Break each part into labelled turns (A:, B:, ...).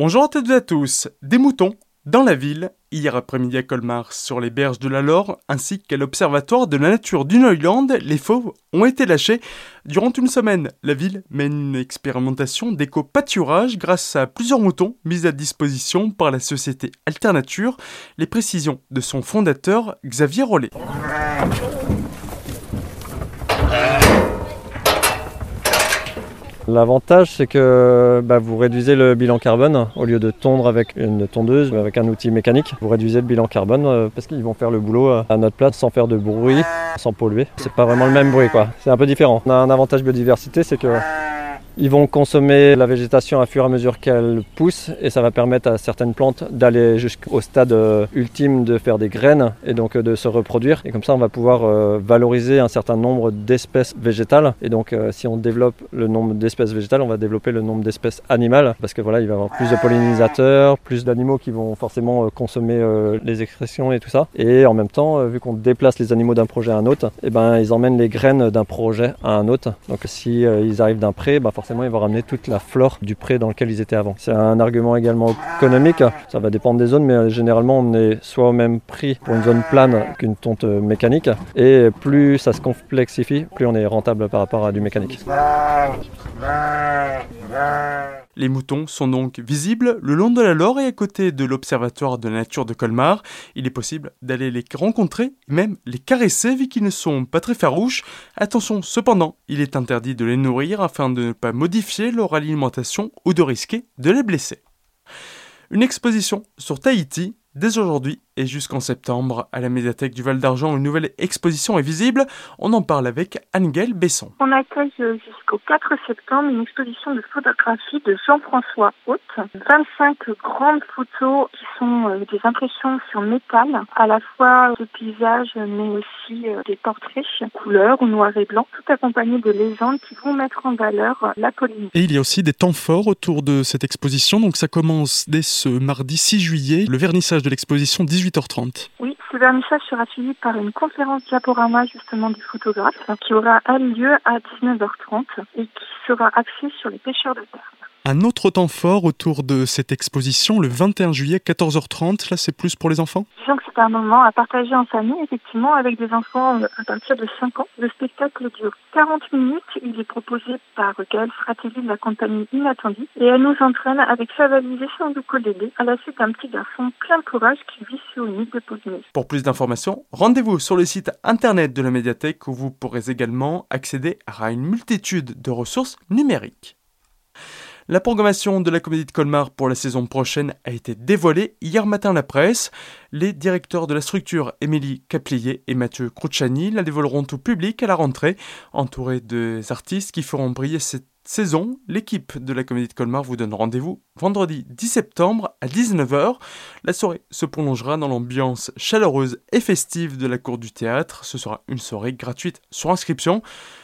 A: Bonjour à toutes et à tous. Des moutons dans la ville, hier après-midi à Colmar, sur les berges de la Lore, ainsi qu'à l'Observatoire de la nature du Neuland, les fauves ont été lâchés. Durant une semaine, la ville mène une expérimentation d'éco-pâturage grâce à plusieurs moutons mis à disposition par la société Alternature. Les précisions de son fondateur, Xavier Rollet.
B: L'avantage, c'est que bah, vous réduisez le bilan carbone. Au lieu de tondre avec une tondeuse avec un outil mécanique, vous réduisez le bilan carbone euh, parce qu'ils vont faire le boulot euh, à notre place sans faire de bruit, sans polluer. C'est pas vraiment le même bruit, quoi. C'est un peu différent. On a un avantage biodiversité, c'est que ils vont consommer la végétation à fur et à mesure qu'elle pousse et ça va permettre à certaines plantes d'aller jusqu'au stade euh, ultime de faire des graines et donc euh, de se reproduire. Et comme ça, on va pouvoir euh, valoriser un certain nombre d'espèces végétales. Et donc, si on développe le nombre d'espèces végétales, on va développer le nombre d'espèces animales parce que voilà, il va y avoir plus de pollinisateurs, plus d'animaux qui vont forcément consommer les excrétions et tout ça. Et en même temps, vu qu'on déplace les animaux d'un projet à un autre, et eh ben, ils emmènent les graines d'un projet à un autre. Donc, si ils arrivent d'un pré, bah, forcément il va ramener toute la flore du pré dans lequel ils étaient avant. C'est un argument également économique, ça va dépendre des zones, mais euh, généralement on est soit au même prix pour une zone plane qu'une tonte mécanique, et plus ça se complexifie, plus on est rentable par rapport à du mécanique.
A: Les moutons sont donc visibles le long de la Loire et à côté de l'Observatoire de la nature de Colmar. Il est possible d'aller les rencontrer même les caresser vu qu'ils ne sont pas très farouches. Attention cependant, il est interdit de les nourrir afin de ne pas modifier leur alimentation ou de risquer de les blesser. Une exposition sur Tahiti Dès aujourd'hui et jusqu'en septembre, à la médiathèque du Val d'Argent, une nouvelle exposition est visible. On en parle avec Angèle Besson.
C: On accueille euh, jusqu'au 4 septembre une exposition de photographie de Jean-François Haute. 25 grandes photos qui sont euh, des impressions sur métal, à la fois de paysages mais aussi euh, des portraits couleur ou noir et blanc, tout accompagné de légendes qui vont mettre en valeur la Polynésie.
A: Et il y a aussi des temps forts autour de cette exposition. Donc ça commence dès ce mardi 6 juillet, le vernissage de l'exposition 18h30.
C: Oui, ce vernissage sera suivi par une conférence diaporama justement du photographe qui aura lieu à 19h30 et qui sera axée sur les pêcheurs de terre.
A: Un autre temps fort autour de cette exposition, le 21 juillet, 14h30. Là, c'est plus pour les enfants?
C: Disons que c'est un moment à partager en famille, effectivement, avec des enfants euh, à partir de 5 ans. Le spectacle dure 40 minutes. Il est proposé par Gaëlle Fratelli de la compagnie Inattendue. Et elle nous entraîne avec sa valise et son ukulélé à la suite d'un petit garçon plein de courage qui vit sur une île de Polynésie.
A: Pour plus d'informations, rendez-vous sur le site internet de la médiathèque où vous pourrez également accéder à une multitude de ressources numériques. La programmation de la Comédie de Colmar pour la saison prochaine a été dévoilée hier matin à la presse. Les directeurs de la structure, Émilie Caplier et Mathieu Cruciani, la dévoileront au public à la rentrée, entourés des artistes qui feront briller cette saison, l'équipe de la Comédie de Colmar vous donne rendez-vous vendredi 10 septembre à 19h. La soirée se prolongera dans l'ambiance chaleureuse et festive de la cour du théâtre. Ce sera une soirée gratuite sur inscription.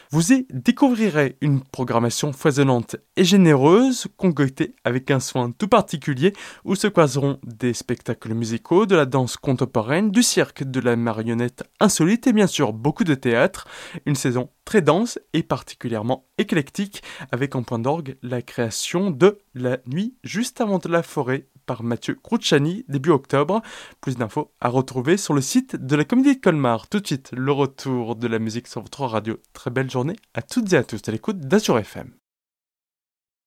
A: Vous y découvrirez une programmation foisonnante et généreuse, concoctée avec un soin tout particulier, où se croiseront des spectacles musicaux, de la danse contemporaine, du cirque, de la marionnette insolite et bien sûr beaucoup de théâtre. Une saison très dense et particulièrement éclectique, avec en point d'orgue la création de La nuit juste avant de la forêt par Mathieu Cruciani début octobre. Plus d'infos à retrouver sur le site de la Comédie de Colmar. Tout de suite, le retour de la musique sur votre radio. Très belle journée à toutes et à tous à l'écoute d'Azur FM.